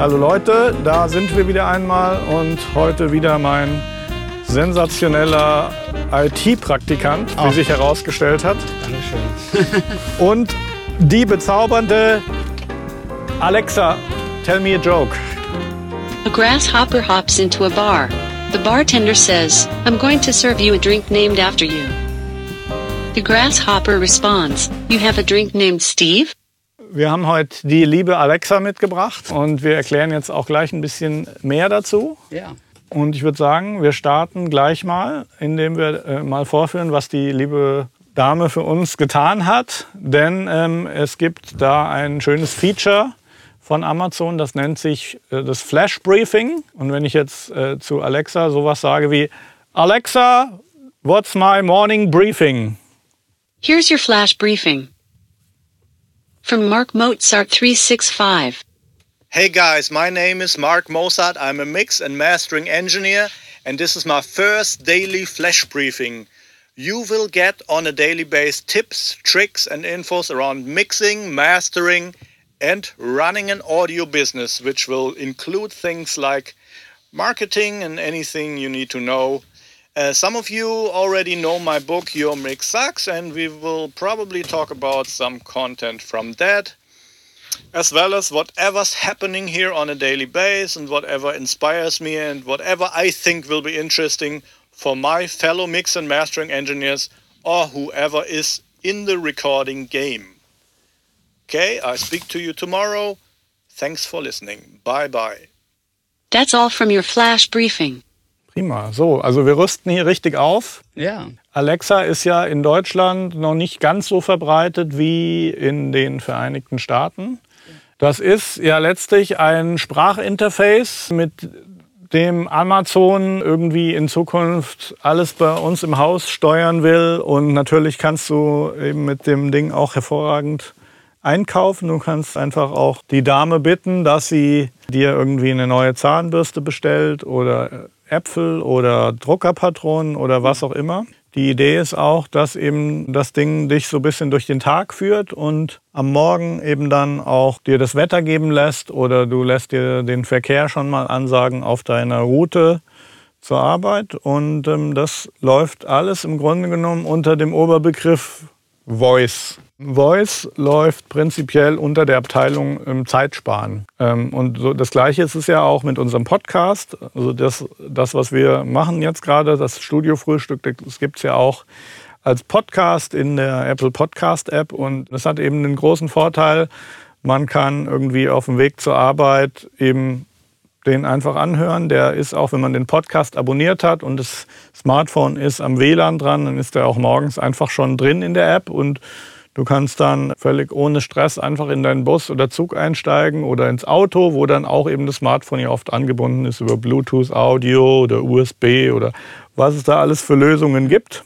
Hallo Leute, da sind wir wieder einmal und heute wieder mein sensationeller IT-Praktikant, wie sich herausgestellt hat. Dankeschön. Und die bezaubernde Alexa, tell me a joke. A grasshopper hops into a bar. The bartender says, I'm going to serve you a drink named after you. The grasshopper responds, You have a drink named Steve? Wir haben heute die liebe Alexa mitgebracht und wir erklären jetzt auch gleich ein bisschen mehr dazu. Ja. Und ich würde sagen, wir starten gleich mal, indem wir äh, mal vorführen, was die liebe Dame für uns getan hat. Denn ähm, es gibt da ein schönes Feature von Amazon, das nennt sich äh, das Flash Briefing. Und wenn ich jetzt äh, zu Alexa sowas sage wie Alexa, what's my morning briefing? Here's your flash briefing. From Mark Mozart 365. Hey guys, my name is Mark Mozart. I'm a mix and mastering engineer, and this is my first daily flash briefing. You will get on a daily basis tips, tricks, and infos around mixing, mastering, and running an audio business, which will include things like marketing and anything you need to know. Uh, some of you already know my book, Your Mix Sucks, and we will probably talk about some content from that as well as whatever's happening here on a daily basis and whatever inspires me and whatever I think will be interesting for my fellow mix and mastering engineers or whoever is in the recording game. Okay, I speak to you tomorrow. Thanks for listening. Bye bye. That's all from your flash briefing. Prima. So, also wir rüsten hier richtig auf. Ja. Alexa ist ja in Deutschland noch nicht ganz so verbreitet wie in den Vereinigten Staaten. Das ist ja letztlich ein Sprachinterface, mit dem Amazon irgendwie in Zukunft alles bei uns im Haus steuern will. Und natürlich kannst du eben mit dem Ding auch hervorragend einkaufen. Du kannst einfach auch die Dame bitten, dass sie dir irgendwie eine neue Zahnbürste bestellt oder Äpfel oder Druckerpatronen oder was auch immer. Die Idee ist auch, dass eben das Ding dich so ein bisschen durch den Tag führt und am Morgen eben dann auch dir das Wetter geben lässt oder du lässt dir den Verkehr schon mal ansagen auf deiner Route zur Arbeit. Und ähm, das läuft alles im Grunde genommen unter dem Oberbegriff Voice. Voice läuft prinzipiell unter der Abteilung ähm, Zeitsparen. Ähm, und so, das Gleiche ist es ja auch mit unserem Podcast. Also das, das was wir machen jetzt gerade, das Studiofrühstück, das gibt es ja auch als Podcast in der Apple Podcast App. Und das hat eben den großen Vorteil, man kann irgendwie auf dem Weg zur Arbeit eben den einfach anhören. Der ist auch, wenn man den Podcast abonniert hat und das Smartphone ist am WLAN dran, dann ist der auch morgens einfach schon drin in der App und du kannst dann völlig ohne Stress einfach in deinen Bus oder Zug einsteigen oder ins Auto, wo dann auch eben das Smartphone ja oft angebunden ist über Bluetooth Audio oder USB oder was es da alles für Lösungen gibt.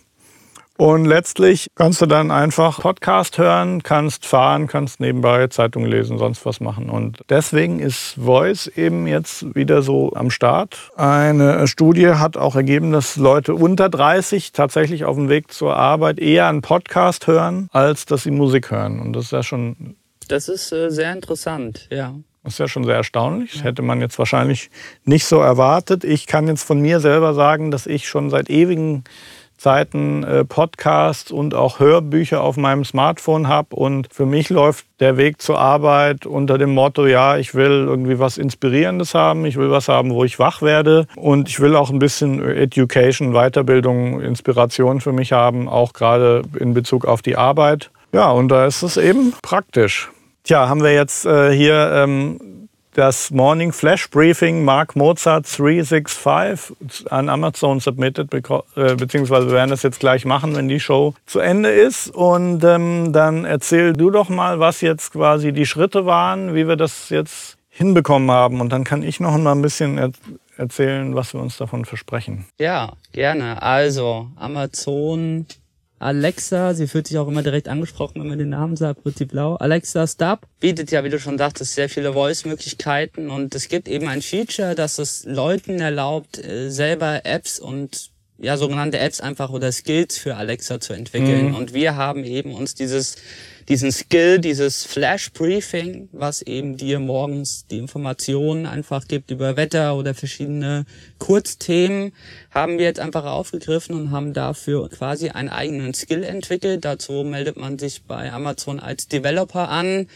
Und letztlich kannst du dann einfach Podcast hören, kannst fahren, kannst nebenbei Zeitung lesen, sonst was machen. Und deswegen ist Voice eben jetzt wieder so am Start. Eine Studie hat auch ergeben, dass Leute unter 30 tatsächlich auf dem Weg zur Arbeit eher einen Podcast hören, als dass sie Musik hören. Und das ist ja schon Das ist äh, sehr interessant, ja. das ist ja schon sehr erstaunlich. Das hätte man jetzt wahrscheinlich nicht so erwartet. Ich kann jetzt von mir selber sagen, dass ich schon seit ewigen Zeiten äh, Podcasts und auch Hörbücher auf meinem Smartphone habe. Und für mich läuft der Weg zur Arbeit unter dem Motto, ja, ich will irgendwie was Inspirierendes haben, ich will was haben, wo ich wach werde. Und ich will auch ein bisschen Education, Weiterbildung, Inspiration für mich haben, auch gerade in Bezug auf die Arbeit. Ja, und da ist es eben praktisch. Tja, haben wir jetzt äh, hier ähm, das Morning Flash Briefing Mark Mozart 365 an Amazon submitted, äh, beziehungsweise wir werden das jetzt gleich machen, wenn die Show zu Ende ist. Und ähm, dann erzähl du doch mal, was jetzt quasi die Schritte waren, wie wir das jetzt hinbekommen haben. Und dann kann ich noch mal ein bisschen er erzählen, was wir uns davon versprechen. Ja, gerne. Also, Amazon, Alexa, sie fühlt sich auch immer direkt angesprochen, wenn man den Namen sagt, wird sie blau. Alexa Stop bietet ja, wie du schon sagtest, sehr viele Voice-Möglichkeiten und es gibt eben ein Feature, das es Leuten erlaubt, äh, selber Apps und ja, sogenannte Apps einfach oder Skills für Alexa zu entwickeln. Mhm. Und wir haben eben uns dieses, diesen Skill, dieses Flash Briefing, was eben dir morgens die Informationen einfach gibt über Wetter oder verschiedene Kurzthemen, haben wir jetzt einfach aufgegriffen und haben dafür quasi einen eigenen Skill entwickelt. Dazu meldet man sich bei Amazon als Developer an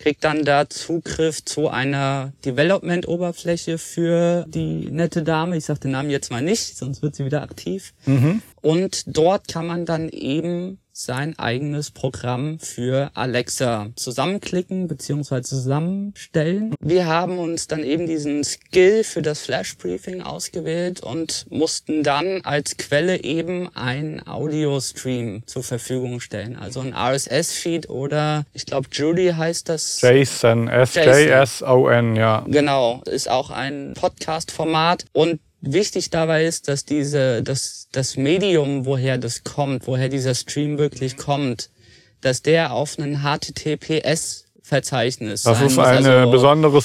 kriegt dann da Zugriff zu einer Development-Oberfläche für die nette Dame. Ich sage den Namen jetzt mal nicht, sonst wird sie wieder aktiv. Und dort kann man dann eben sein eigenes Programm für Alexa zusammenklicken bzw. zusammenstellen. Wir haben uns dann eben diesen Skill für das Flash Briefing ausgewählt und mussten dann als Quelle eben ein Audio-Stream zur Verfügung stellen. Also ein RSS-Feed oder ich glaube Judy heißt das. JSON, S-J-S-O-N, ja. Genau, ist auch ein Podcast-Format und Wichtig dabei ist, dass diese, dass das Medium, woher das kommt, woher dieser Stream wirklich kommt, dass der auf einen HTTPS-Verzeichnis Das sein ist eine also, besondere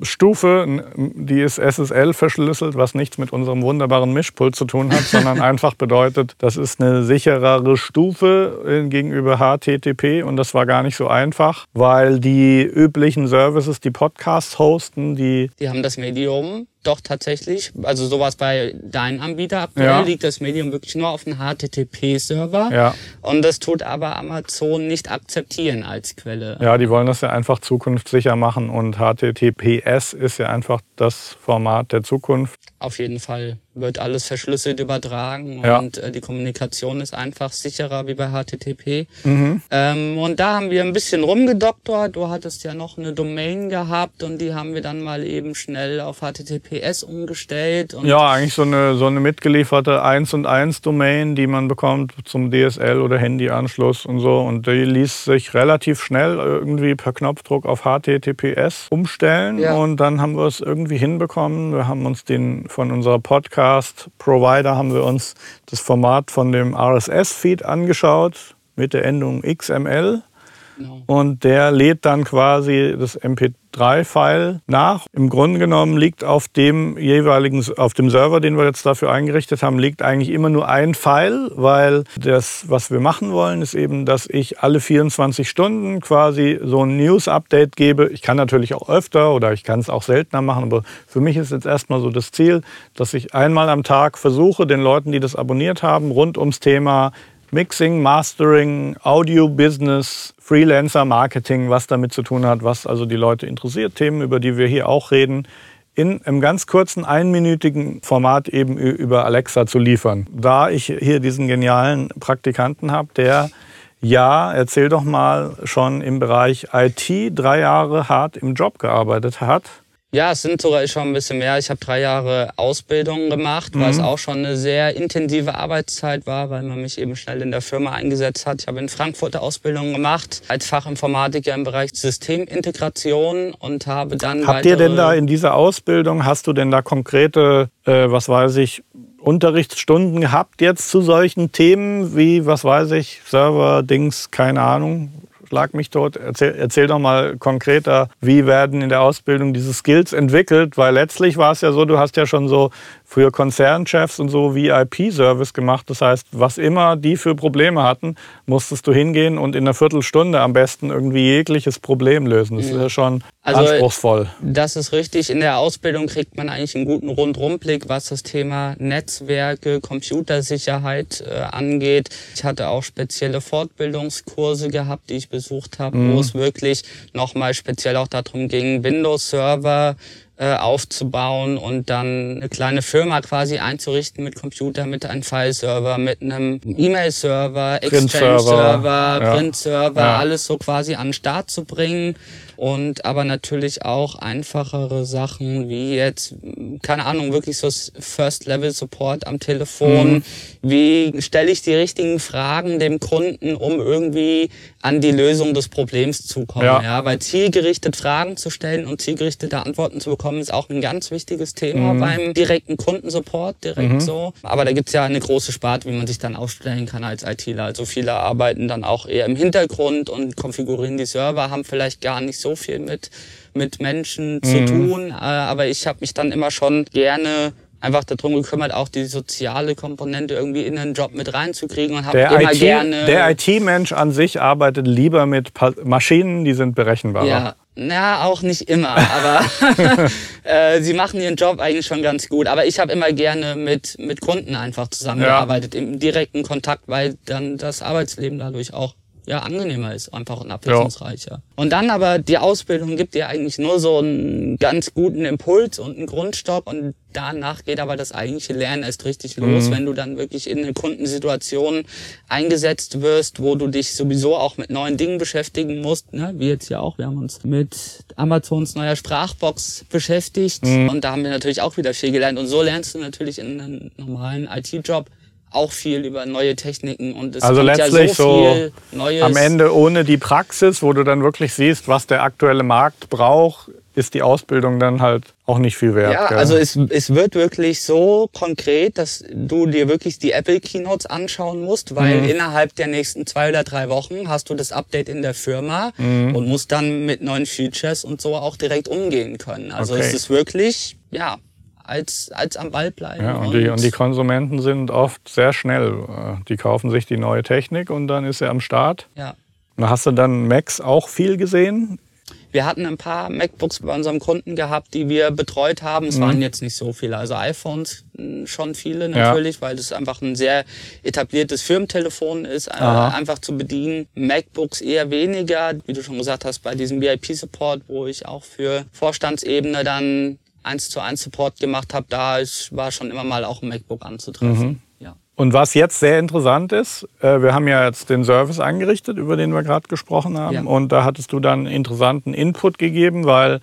Security-Stufe, die ist SSL verschlüsselt, was nichts mit unserem wunderbaren Mischpult zu tun hat, sondern einfach bedeutet, das ist eine sicherere Stufe äh, gegenüber HTTP und das war gar nicht so einfach, weil die üblichen Services, die Podcasts hosten, die Die haben das Medium doch tatsächlich, also sowas bei deinem Anbieter aktuell Ja. liegt das Medium wirklich nur auf einem HTTP-Server. Ja. Und das tut aber Amazon nicht akzeptieren als Quelle. Ja, die wollen das ja einfach zukunftssicher machen und HTTPS ist ja einfach das Format der Zukunft. Auf jeden Fall wird alles verschlüsselt übertragen Ja. und äh, die Kommunikation ist einfach sicherer wie bei HTTP. Mhm. Ähm, und da haben wir ein bisschen rumgedoktert. Du hattest ja noch eine Domain gehabt und die haben wir dann mal eben schnell auf HTTPS umgestellt. Ja, eigentlich so eine, so eine mitgelieferte 1 und 1 Domain, die man bekommt zum DSL oder Handyanschluss und so. Und die ließ sich relativ schnell irgendwie per Knopfdruck auf HTTPS umstellen. Ja. Und dann haben wir es irgendwie hinbekommen. Wir haben uns den von unserer Podcast-Provider haben wir uns das Format von dem RSS-Feed angeschaut mit der Endung XML. Genau. Und der lädt dann quasi das MP3-File nach. Im Grunde genommen liegt auf dem jeweiligen, auf dem Server, den wir jetzt dafür eingerichtet haben, liegt eigentlich immer nur ein File, weil das, was wir machen wollen, ist eben, dass ich alle 24 Stunden quasi so ein News-Update gebe. Ich kann natürlich auch öfter oder ich kann es auch seltener machen, aber für mich ist jetzt erstmal so das Ziel, dass ich einmal am Tag versuche, den Leuten, die das abonniert haben, rund ums Thema Mixing, Mastering, Audio Business, Freelancer Marketing, was damit zu tun hat, was also die Leute interessiert, Themen, über die wir hier auch reden, in einem ganz kurzen, einminütigen Format eben über Alexa zu liefern. Da ich hier diesen genialen Praktikanten habe, der ja, erzähl doch mal, schon im Bereich IT drei Jahre hart im Job gearbeitet hat. Ja, es sind sogar schon ein bisschen mehr. Ich habe drei Jahre Ausbildung gemacht, was auch schon eine sehr intensive Arbeitszeit war, weil man mich eben schnell in der Firma eingesetzt hat. Ich habe in Frankfurt eine Ausbildung gemacht als Fachinformatiker im Bereich Systemintegration und habe dann Habt ihr denn da in dieser Ausbildung, hast du denn da konkrete, äh, was weiß ich, Unterrichtsstunden gehabt jetzt zu solchen Themen wie, was weiß ich, Server, Dings, keine Ahnung, schlag mich tot. Erzähl, erzähl doch mal konkreter, wie werden in der Ausbildung diese Skills entwickelt, weil letztlich war es ja so, du hast ja schon so früher Konzernchefs und so VIP-Service gemacht. Das heißt, was immer die für Probleme hatten, musstest du hingehen und in einer Viertelstunde am besten irgendwie jegliches Problem lösen. Das ist ja schon Also, anspruchsvoll. Das ist richtig. In der Ausbildung kriegt man eigentlich einen guten Rundrumblick, was das Thema Netzwerke, Computersicherheit äh, angeht. Ich hatte auch spezielle Fortbildungskurse gehabt, die ich besucht habe, wo es wirklich nochmal speziell auch darum ging, Windows-Server äh, aufzubauen und dann eine kleine Firma quasi einzurichten mit Computer, mit einem File-Server, mit einem E-Mail-Server, Exchange-Server. Print-Server, Ja. alles so quasi an den Start zu bringen. Und aber natürlich auch einfachere Sachen wie jetzt, keine Ahnung, wirklich so First-Level-Support am Telefon. Mhm. Wie stelle ich die richtigen Fragen dem Kunden, um irgendwie an die Lösung des Problems zu kommen? Ja. Ja, weil zielgerichtet Fragen zu stellen und zielgerichtete Antworten zu bekommen, ist auch ein ganz wichtiges Thema Mhm. beim direkten Kundensupport, direkt so. Aber da gibt's ja eine große Sparte, wie man sich dann aufstellen kann als ITler. Also viele arbeiten dann auch eher im Hintergrund und konfigurieren die Server, haben vielleicht gar nicht so viel mit mit Menschen zu tun, äh, aber ich habe mich dann immer schon gerne einfach darum gekümmert, auch die soziale Komponente irgendwie in den Job mit reinzukriegen und habe Der immer IT gerne. der IT-Mensch an sich arbeitet lieber mit Pa- Maschinen, die sind berechenbarer. Ja, na, auch nicht immer, aber äh, sie machen ihren Job eigentlich schon ganz gut. Aber ich habe immer gerne mit, mit Kunden einfach zusammengearbeitet, im direkten Kontakt, weil dann das Arbeitsleben dadurch auch ja, angenehmer ist, einfach und abwechslungsreicher. Und dann aber die Ausbildung gibt dir eigentlich nur so einen ganz guten Impuls und einen Grundstock und danach geht aber das eigentliche Lernen erst richtig los, wenn du dann wirklich in eine Kundensituation eingesetzt wirst, wo du dich sowieso auch mit neuen Dingen beschäftigen musst, ne? wie jetzt ja auch. Wir haben uns mit Amazons neuer Sprachbox beschäftigt und da haben wir natürlich auch wieder viel gelernt und so lernst du natürlich in einem normalen IT-Job auch viel über neue Techniken und es Also kommt letztlich ja so, so viel Neues. Am Ende ohne die Praxis, wo du dann wirklich siehst, was der aktuelle Markt braucht, ist die Ausbildung dann halt auch nicht viel wert. Ja, gell? also es, es wird wirklich so konkret, dass du dir wirklich die Apple Keynotes anschauen musst, weil Mhm. innerhalb der nächsten zwei oder drei Wochen hast du das Update in der Firma Mhm. und musst dann mit neuen Features und so auch direkt umgehen können. Also Okay. es ist wirklich, ja, als, als am Ball bleiben. Ja, und, die, und die Konsumenten sind oft sehr schnell. Äh, Die kaufen sich die neue Technik und dann ist sie am Start. ja. Und hast du dann Macs auch viel gesehen? Wir hatten ein paar MacBooks bei unserem Kunden gehabt, die wir betreut haben. Mhm. Es waren jetzt nicht so viele. Also iPhones mh, schon viele natürlich, weil das einfach ein sehr etabliertes Firmentelefon ist, äh, Aha. einfach zu bedienen. MacBooks eher weniger. Wie du schon gesagt hast, bei diesem VIP-Support, wo ich auch für Vorstandsebene dann eins zu eins Support gemacht habe, da war schon immer mal auch ein MacBook anzutreffen. Ja. Und was jetzt sehr interessant ist, äh, wir haben ja jetzt den Service eingerichtet, über den wir gerade gesprochen haben. Ja. Und da hattest du dann interessanten Input gegeben, weil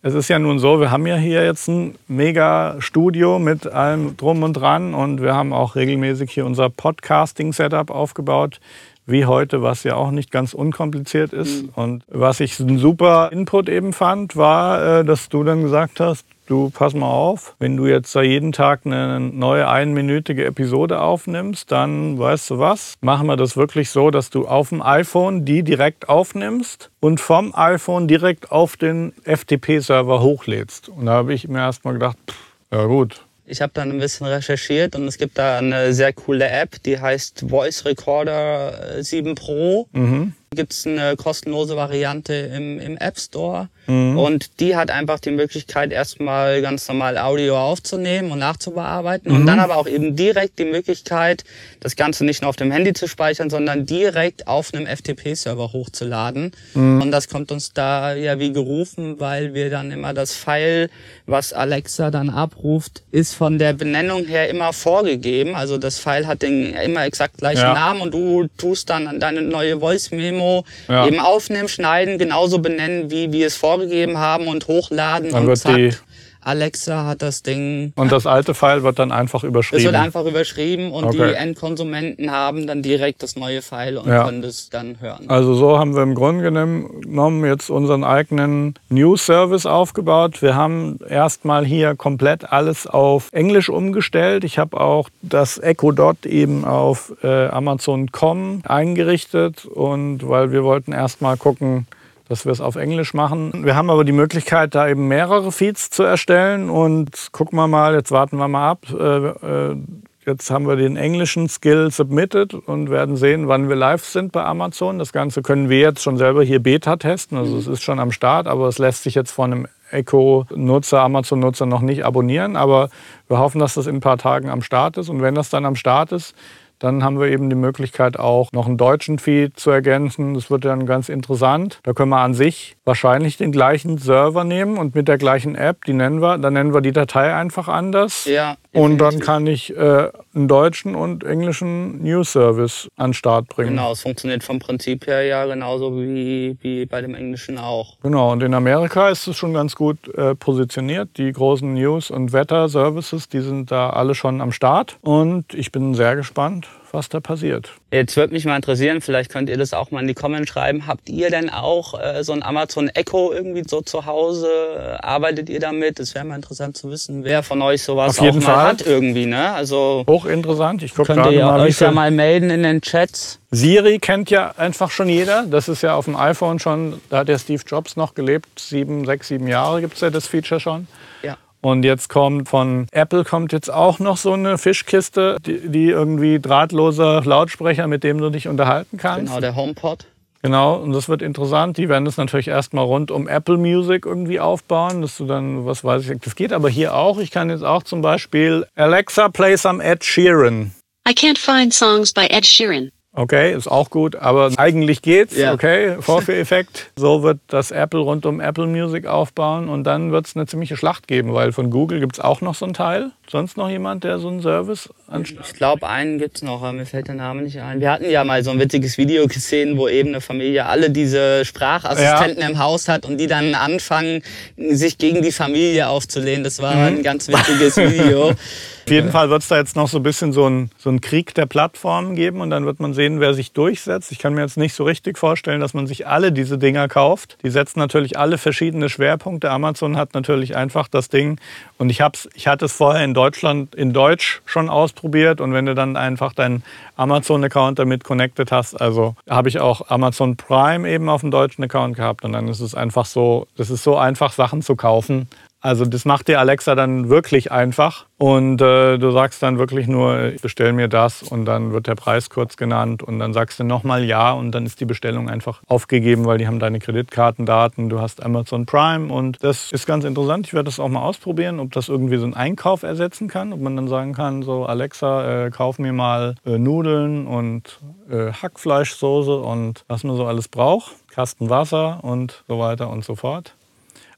es ist ja nun so, wir haben ja hier jetzt ein mega Studio mit allem drum und dran und wir haben auch regelmäßig hier unser Podcasting-Setup aufgebaut, wie heute, was ja auch nicht ganz unkompliziert ist. Und was ich ein super Input eben fand, war, äh, dass du dann gesagt hast, du pass mal auf, wenn du jetzt da jeden Tag eine neue einminütige Episode aufnimmst, dann weißt du was, machen wir das wirklich so, dass du auf dem iPhone die direkt aufnimmst und vom iPhone direkt auf den FTP-Server hochlädst. Und da habe ich mir erst mal gedacht, pff, ja gut, Ich habe dann ein bisschen recherchiert und es gibt da eine sehr coole App, die heißt Voice Recorder äh, 7 Pro. Gibt es eine kostenlose Variante im, im App Store und die hat einfach die Möglichkeit, erstmal ganz normal Audio aufzunehmen und nachzubearbeiten und dann aber auch eben direkt die Möglichkeit, das Ganze nicht nur auf dem Handy zu speichern, sondern direkt auf einem FTP-Server hochzuladen. Und das kommt uns da ja wie gerufen, weil wir dann immer das File, was Alexa dann abruft, ist von der Benennung her immer vorgegeben. Also das File hat den immer exakt gleichen Ja. Namen und du tust dann an deine neue Voice-Memo Ja. eben aufnehmen, schneiden, genauso benennen, wie wir es vorgegeben haben und hochladen Dann und wird zack. die- Alexa hat das Ding und das alte File wird dann einfach es überschrieben. wird einfach überschrieben und Okay. die Endkonsumenten haben dann direkt das neue File und Ja. können das dann hören. Also so haben wir im Grunde genommen jetzt unseren eigenen News-Service aufgebaut. Wir haben erstmal hier komplett alles auf Englisch umgestellt. Ich habe auch das Echo Dot eben auf äh, Amazon.com eingerichtet und weil wir wollten erstmal gucken, dass wir es auf Englisch machen. Wir haben aber die Möglichkeit, da eben mehrere Feeds zu erstellen und gucken wir mal, jetzt warten wir mal ab. Äh, äh, Jetzt haben wir den englischen Skill submitted und werden sehen, wann wir live sind bei Amazon. Das Ganze können wir jetzt schon selber hier Beta testen. Also es ist schon am Start, aber es lässt sich jetzt von einem Echo-Nutzer, Amazon-Nutzer noch nicht abonnieren. Aber wir hoffen, dass das in ein paar Tagen am Start ist. Und wenn das dann am Start ist, dann haben wir eben die Möglichkeit auch noch einen deutschen Feed zu ergänzen. Das wird dann ganz interessant. Da können wir an sich wahrscheinlich den gleichen Server nehmen und mit der gleichen App, die nennen wir, dann nennen wir die Datei einfach anders. Ja, Und dann kann ich äh, einen deutschen und englischen News-Service an den Start bringen. Genau, es funktioniert vom Prinzip her ja genauso wie, wie bei dem Englischen auch. Genau, und in Amerika ist es schon ganz gut äh, positioniert. Die großen News- und Wetter-Services, die sind da alle schon am Start. Und ich bin sehr gespannt, was da passiert. Jetzt würde mich mal interessieren, vielleicht könnt ihr das auch mal in die Comments schreiben. Habt ihr denn auch äh, so ein Amazon Echo irgendwie so zu Hause? Arbeitet ihr damit? Es wäre mal interessant zu wissen, wer von euch sowas Auf jeden auch mal Fall. hat irgendwie, ne? Also Hochinteressant. Ich gucke könnt gerade ihr mal, wie euch ja mal melden in den Chats. Siri kennt ja einfach schon jeder. Das ist ja auf dem iPhone schon, da hat ja Steve Jobs noch gelebt. Sieben, sechs, sieben Jahre gibt es ja das Feature schon. Ja. Und jetzt kommt von Apple kommt jetzt auch noch so eine Fischkiste, die, die irgendwie drahtloser Lautsprecher, mit dem du dich unterhalten kannst. Genau, der HomePod. Genau, und das wird interessant. Die werden das natürlich erstmal rund um Apple Music irgendwie aufbauen, dass du dann, was weiß ich, das geht aber hier auch. Ich kann jetzt auch zum Beispiel Alexa play some Ed Sheeran. I can't find songs by Ed Sheeran. Okay, ist auch gut, aber eigentlich geht's. Ja. Okay, Vorführeffekt. So wird das Apple rund um Apple Music aufbauen und dann wird es eine ziemliche Schlacht geben, weil von Google gibt es auch noch so ein Teil. Sonst noch jemand, der so einen Service anstellt? Ich glaube, einen gibt's noch, aber mir fällt der Name nicht ein. Wir hatten ja mal so ein witziges Video gesehen, wo eben eine Familie alle diese Sprachassistenten im Haus hat und die dann anfangen, sich gegen die Familie aufzulehnen. Das war ein ganz witziges Video. Auf jeden Fall wird es da jetzt noch so ein bisschen so einen so Krieg der Plattformen geben und dann wird man sehen, wer sich durchsetzt. Ich kann mir jetzt nicht so richtig vorstellen, dass man sich alle diese Dinger kauft. Die setzen natürlich alle verschiedene Schwerpunkte. Amazon hat natürlich einfach das Ding und ich, hab's, ich hatte es vorher in Deutschland in Deutsch schon ausprobiert und wenn du dann einfach deinen Amazon-Account damit connected hast, also habe ich auch Amazon Prime eben auf dem deutschen Account gehabt und dann ist es einfach so, das ist so einfach Sachen zu kaufen. Also das macht dir Alexa dann wirklich einfach und äh, du sagst dann wirklich nur, bestell mir das und dann wird der Preis kurz genannt und dann sagst du nochmal ja und dann ist die Bestellung einfach aufgegeben, weil die haben deine Kreditkartendaten, du hast Amazon Prime und das ist ganz interessant. Ich werde das auch mal ausprobieren, ob das irgendwie so einen Einkauf ersetzen kann, ob man dann sagen kann, so Alexa, äh, kauf mir mal äh, Nudeln und äh, Hackfleischsoße und was man so alles braucht, Kasten Wasser und so weiter und so fort.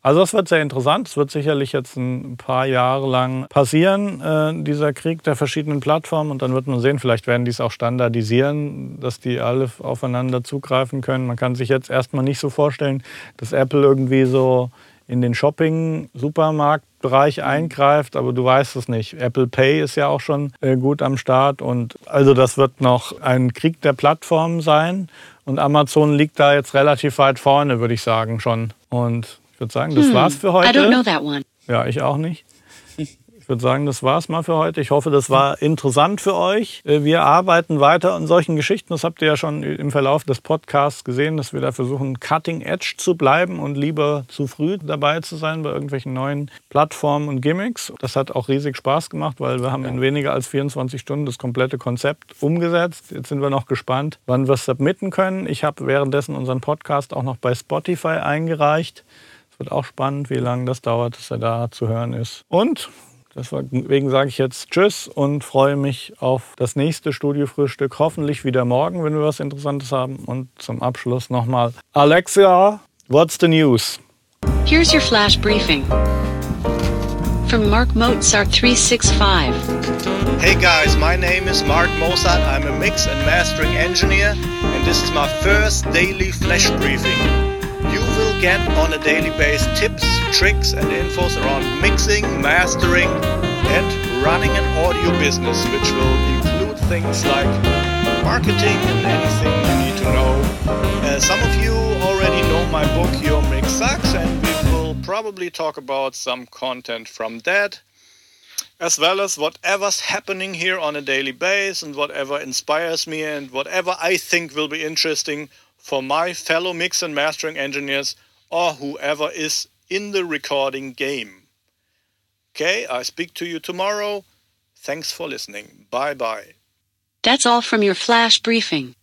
Also das wird sehr interessant. Es wird sicherlich jetzt ein paar Jahre lang passieren, äh, dieser Krieg der verschiedenen Plattformen. Und dann wird man sehen, vielleicht werden die es auch standardisieren, dass die alle aufeinander zugreifen können. Man kann sich jetzt erstmal nicht so vorstellen, dass Apple irgendwie so in den Shopping-Supermarktbereich eingreift, aber du weißt es nicht. Apple Pay ist ja auch schon äh, gut am Start und also das wird noch ein Krieg der Plattformen sein und Amazon liegt da jetzt relativ weit vorne, würde ich sagen schon. Und würde sagen, das war's für heute. I don't know that one. Ja, ich auch nicht. Ich würde sagen, das war's mal für heute. Ich hoffe, das war interessant für euch. Äh, Wir arbeiten weiter an solchen Geschichten. Das habt ihr ja schon im Verlauf des Podcasts gesehen, dass wir da versuchen, cutting edge zu bleiben und lieber zu früh dabei zu sein bei irgendwelchen neuen Plattformen und Gimmicks. Das hat auch riesig Spaß gemacht, weil wir haben in weniger als 24 Stunden das komplette Konzept umgesetzt. Jetzt sind wir noch gespannt, wann wir es submitten können. Ich habe währenddessen unseren Podcast auch noch bei Spotify eingereicht. Es wird auch spannend, wie lange das dauert, dass er da zu hören ist. Und deswegen sage ich jetzt Tschüss und freue mich auf das nächste Studiofrühstück. Hoffentlich wieder morgen, wenn wir was Interessantes haben. Und zum Abschluss nochmal Alexa, what's the news? Here's your flash briefing. From Mark Mozart 365. Hey guys, my name is Mark Mozart. I'm a mix and mastering engineer, and this is my first daily flash briefing. Get on a daily basis tips, tricks, and infos around mixing, mastering, and running an audio business, which will include things like marketing and anything you need to know. Uh, some of you already know my book, Your Mix Sucks, and we will probably talk about some content from that as well as whatever's happening here on a daily basis and whatever inspires me and whatever I think will be interesting for my fellow mix and mastering engineers or whoever is in the recording game. Okay, I speak to you tomorrow. Thanks for listening. Bye bye. That's all from your flash briefing.